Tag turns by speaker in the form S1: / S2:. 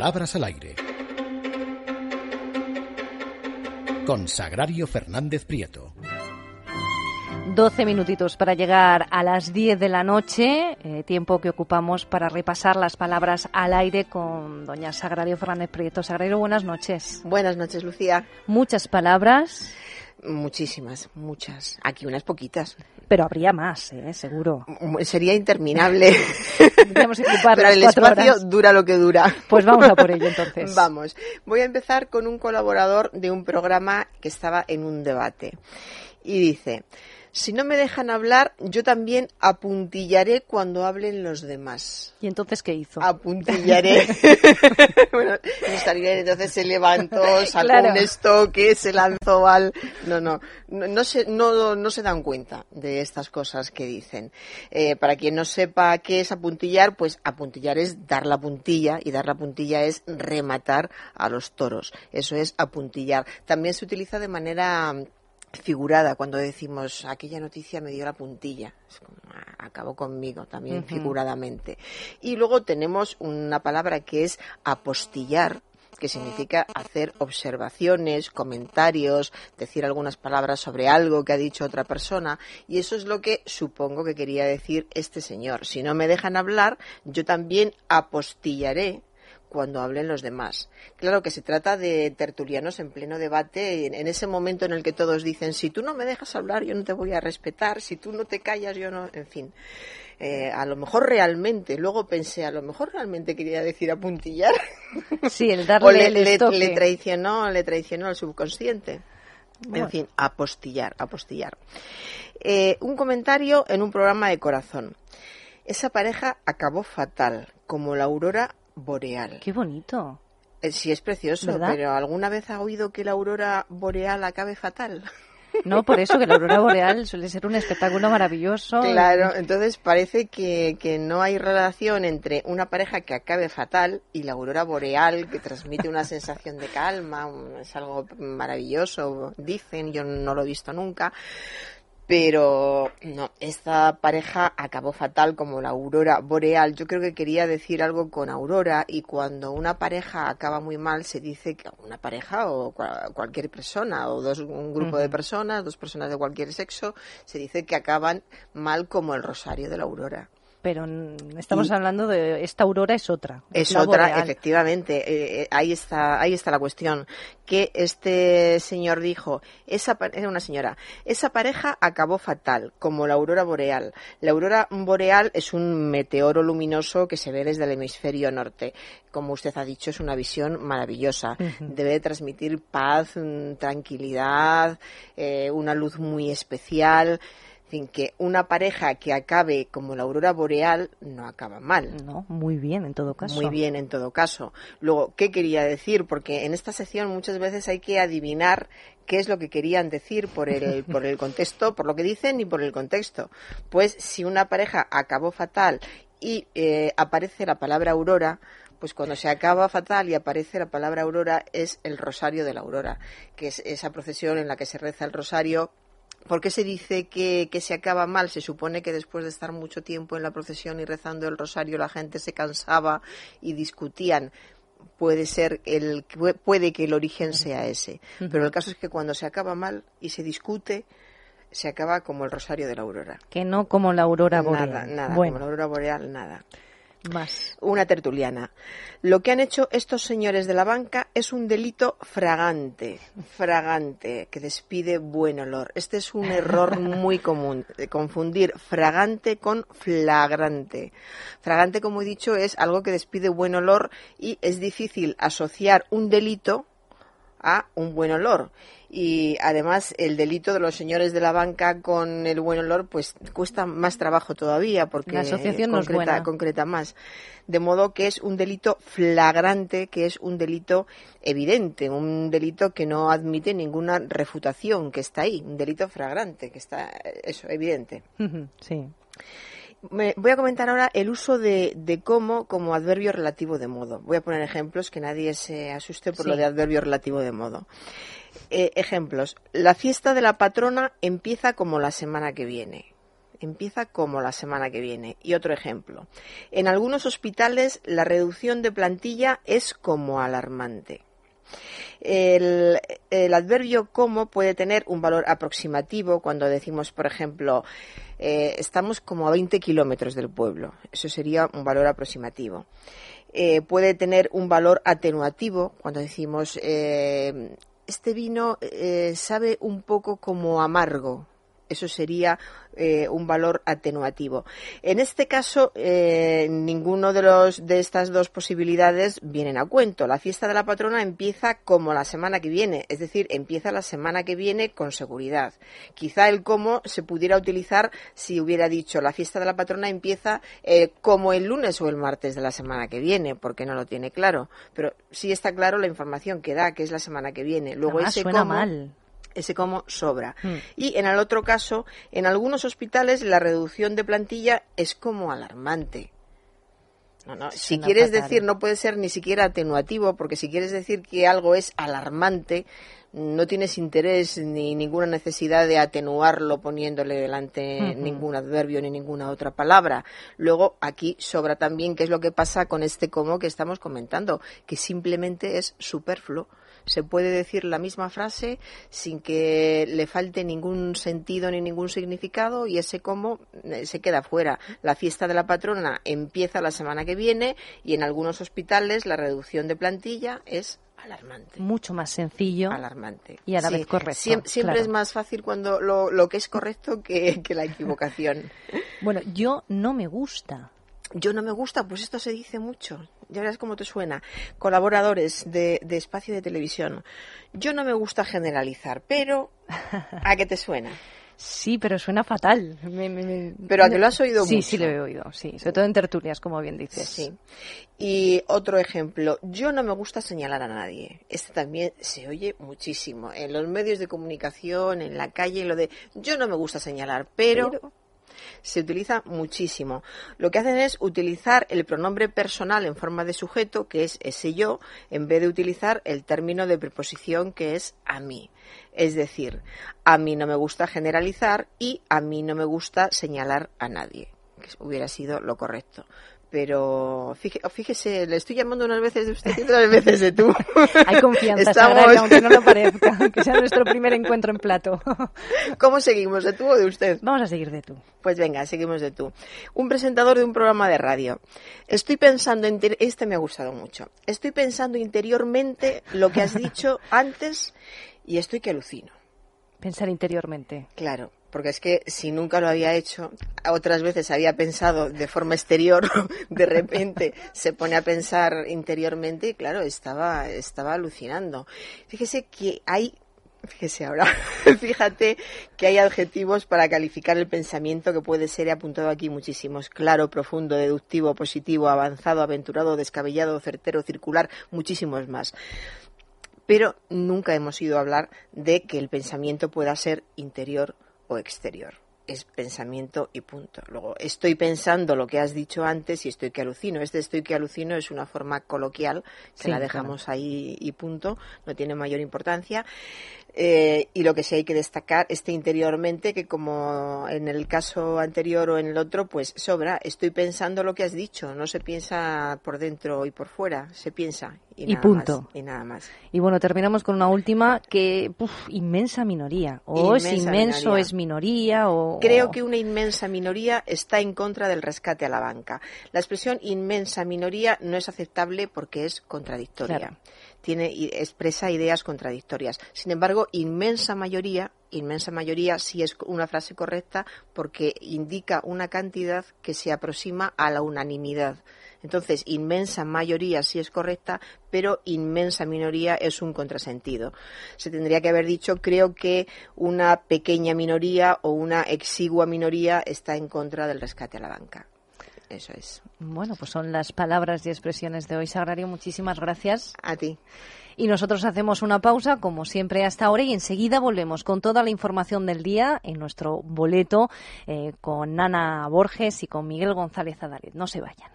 S1: Palabras al aire. Con Sagrario Fernández Prieto.
S2: 12 minutitos para llegar a las 10 de la noche, eh, tiempo que ocupamos para repasar las palabras al aire con doña Sagrario Fernández Prieto. Sagrario, buenas noches.
S3: Buenas noches, Lucía.
S2: Muchas palabras.
S3: Muchísimas, muchas. Aquí unas poquitas.
S2: Pero habría más, ¿eh? seguro.
S3: Sería interminable. Pero el espacio
S2: horas.
S3: dura lo que dura.
S2: Pues vamos a por ello entonces.
S3: Vamos. Voy a empezar con un colaborador de un programa que estaba en un debate. Y dice, si no me dejan hablar, yo también apuntillaré cuando hablen los demás.
S2: ¿Y entonces qué hizo?
S3: Apuntillaré. bueno, no estaría bien, entonces se levantó, sacó
S2: Claro.
S3: un estoque, se lanzó al... No, no, no, no se, no, no se dan cuenta de estas cosas que dicen. Eh, para quien no sepa qué es apuntillar, pues apuntillar es dar la puntilla y dar la puntilla es rematar a los toros. Eso es apuntillar. También se utiliza de manera figurada cuando decimos aquella noticia me dio la puntilla ah, acabó conmigo también figuradamente y luego tenemos una palabra que es apostillar que significa hacer observaciones, comentarios, decir algunas palabras sobre algo que ha dicho otra persona, y eso es lo que supongo que quería decir este señor. Si no me dejan hablar, yo también apostillaré cuando hablen los demás. Claro que se trata de tertulianos en pleno debate, en, ese momento en el que todos dicen, si tú no me dejas hablar, yo no te voy a respetar, si tú no te callas, yo no, en fin. Eh, a lo mejor realmente, luego pensé, a lo mejor realmente quería decir apuntillar.
S2: Sí, el
S3: o
S2: darle
S3: le,
S2: el
S3: le- le traicionó, le traicionó al subconsciente.
S2: Bueno.
S3: En fin, apostillar, apostillar. Eh, un comentario en un programa de corazón. Esa pareja acabó fatal, como la aurora boreal.
S2: Qué bonito.
S3: Eh, Sí, es precioso,
S2: ¿Verdad?
S3: pero ¿alguna vez ha oído que la aurora boreal acabe fatal?
S2: No, por eso que la aurora boreal suele ser un espectáculo maravilloso.
S3: Claro, entonces parece que, que no hay relación entre una pareja que acabe fatal y la aurora boreal que transmite una sensación de calma, es algo maravilloso, dicen, yo no lo he visto nunca. Pero no, esta pareja acabó fatal como la aurora boreal. Yo creo que quería decir algo con aurora y cuando una pareja acaba muy mal se dice que una pareja o cua- cualquier persona o dos, un grupo de personas, dos personas de cualquier sexo, se dice que acaban mal como el rosario de la aurora.
S2: Pero estamos hablando de esta aurora es otra.
S3: Es otra,
S2: boreal.
S3: efectivamente. eh, eh, ahí está, ahí está la cuestión. Que este señor dijo, esa era una señora, esa pareja acabó fatal, como la aurora boreal. La aurora boreal es un meteoro luminoso que se ve desde el hemisferio norte. Como usted ha dicho, es una visión maravillosa. Debe de transmitir paz, mm, tranquilidad, eh, una luz muy especial. En fin, que una pareja que acabe como la aurora boreal no acaba mal.
S2: No, muy bien en todo caso.
S3: Muy bien, en todo caso. Luego, ¿qué quería decir? Porque en esta sección muchas veces hay que adivinar qué es lo que querían decir por el, por el contexto, por lo que dicen y por el contexto. Pues si una pareja acabó fatal y eh, aparece la palabra aurora, pues cuando se acaba fatal y aparece la palabra aurora es el rosario de la aurora, que es esa procesión en la que se reza el rosario ¿Por qué se dice que, que se acaba mal? Se supone que después de estar mucho tiempo en la procesión y rezando el rosario la gente se cansaba y discutían. Puede ser el puede que el origen sea ese, pero el caso es que cuando se acaba mal y se discute se acaba como el rosario de la aurora.
S2: Que no como la aurora boreal.
S3: Nada, nada,
S2: Bueno,
S3: como la aurora boreal, nada.
S2: Más.
S3: Una tertuliana. Lo que han hecho estos señores de la banca es un delito fragante, fragante, que despide buen olor. Este es un error muy común, de confundir fragante con flagrante. Fragante, como he dicho, es algo que despide buen olor y es difícil asociar un delito a un buen olor. Y además el delito de los señores de la banca con el buen olor pues cuesta más trabajo todavía porque
S2: La asociación no es
S3: concreta,
S2: buena.
S3: concreta más. De modo que es un delito flagrante, que es un delito evidente, un delito que no admite ninguna refutación, que está ahí, un delito flagrante, que está, eso, evidente.
S2: Sí.
S3: Me- voy a comentar ahora el uso de, de cómo como adverbio relativo de modo. Voy a poner ejemplos que nadie se asuste por
S2: Sí.
S3: lo de adverbio relativo de modo. Eh, ejemplos. La fiesta de la patrona empieza como la semana que viene. empieza como la semana que viene. Y otro ejemplo. En algunos hospitales la reducción de plantilla es como alarmante. El, adverbio como puede tener un valor aproximativo cuando decimos, por ejemplo, eh, estamos como a 20 kilómetros del pueblo. Eso sería un valor aproximativo. Eh, puede tener un valor atenuativo cuando decimos eh, este vino sabe un poco como amargo. Eso sería eh, un valor atenuativo. En este caso, eh, ninguno de, los, de estas dos posibilidades vienen a cuento. La fiesta de la patrona empieza como la semana que viene, es decir, empieza la semana que viene con seguridad. Quizá el cómo se pudiera utilizar si hubiera dicho la fiesta de la patrona empieza eh, como el lunes o el martes de la semana que viene, porque no lo tiene claro. Pero sí está claro la información que da, que es la semana que viene. Luego ese
S2: suena mal
S3: ese como sobra. Mm. Y en el otro caso, en algunos hospitales la reducción de plantilla es como alarmante. Si quieres decir, no puede ser ni siquiera atenuativo, porque si quieres decir que algo es alarmante, no tienes interés ni ninguna necesidad de atenuarlo poniéndole delante ningún adverbio ni ninguna otra palabra. Luego, aquí sobra también qué es lo que pasa con este como que estamos comentando, que simplemente es superfluo se puede decir la misma frase sin que le falte ningún sentido ni ningún significado y ese cómo eh, se queda fuera. La fiesta de la patrona empieza la semana que viene y en algunos hospitales la reducción de plantilla es alarmante.
S2: Mucho más sencillo.
S3: Alarmante.
S2: Y a la vez correcto.
S3: siempre es más fácil cuando lo, lo que es correcto que, que la equivocación.
S2: bueno, yo no me gusta
S3: yo no me gusta, pues esto se dice mucho. Ya verás cómo te suena. Colaboradores de, espacio de televisión. Yo no me gusta generalizar, pero ¿a qué te suena?
S2: Sí, pero suena fatal.
S3: pero a que lo has oído
S2: sí,
S3: mucho.
S2: Sí, sí lo he oído, sí. Sobre todo en tertulias, como bien dices.
S3: Sí. Y otro ejemplo, yo no me gusta señalar a nadie. Este también se oye muchísimo. En los medios de comunicación, en la calle, lo de yo no me gusta señalar, pero se utiliza muchísimo. Lo que hacen es utilizar el pronombre personal en forma de sujeto, que es ese yo, en vez de utilizar el término de preposición que es a mí. Es decir, a mí no me gusta generalizar y a mí no me gusta señalar a nadie, que hubiera sido lo correcto pero fíjese, le estoy llamando unas veces de usted y otras veces de tú.
S2: Hay confianza, Estamos... aunque no lo parezca, aunque sea nuestro primer encuentro en plato.
S3: ¿Cómo seguimos, de tú o de usted?
S2: Vamos a seguir de tú.
S3: Pues venga, seguimos de tú. Un presentador de un programa de radio. Estoy pensando, este me ha gustado mucho, estoy pensando interiormente lo que has dicho antes y estoy que alucino.
S2: Pensar interiormente.
S3: Claro porque es que si nunca lo había hecho, otras veces había pensado de forma exterior, de repente se pone a pensar interiormente y claro, estaba, estaba alucinando. Fíjese que hay Fíjese ahora, fíjate que hay adjetivos para calificar el pensamiento que puede ser, he apuntado aquí muchísimos, claro, profundo, deductivo, positivo, avanzado, aventurado, descabellado, certero, circular, muchísimos más pero nunca hemos ido a hablar de que el pensamiento pueda ser interior o exterior. Es pensamiento y punto. Luego, estoy pensando lo que has dicho antes y estoy que alucino. Este estoy que alucino es una forma coloquial que la dejamos ahí y punto, no tiene mayor importancia. Eh, y lo que sí hay que destacar este interiormente que como en el caso anterior o en el otro pues sobra estoy pensando lo que has dicho no se piensa por dentro y por fuera se piensa y,
S2: punto.
S3: y nada más.
S2: Y bueno terminamos con una última que inmensa minoría. O es inmenso es minoría o
S3: creo que una inmensa minoría está en contra del rescate a la banca. La expresión inmensa minoría no es aceptable porque es contradictoria. Tiene expresa ideas contradictorias. Sin embargo, inmensa mayoría, inmensa mayoría sí es una frase correcta porque indica una cantidad que se aproxima a la unanimidad. Entonces, inmensa mayoría sí es correcta, pero inmensa minoría es un contrasentido. Se tendría que haber dicho, creo que una pequeña minoría o una exigua minoría está en contra del rescate a la banca. Eso es.
S2: Bueno, pues son las palabras y expresiones de hoy. Sagrario, muchísimas gracias.
S3: A ti.
S2: Y nosotros hacemos una pausa, como siempre hasta ahora, y enseguida volvemos con toda la información del día en nuestro boleto eh, con Nana Borges y con Miguel González Adalet. No se vayan.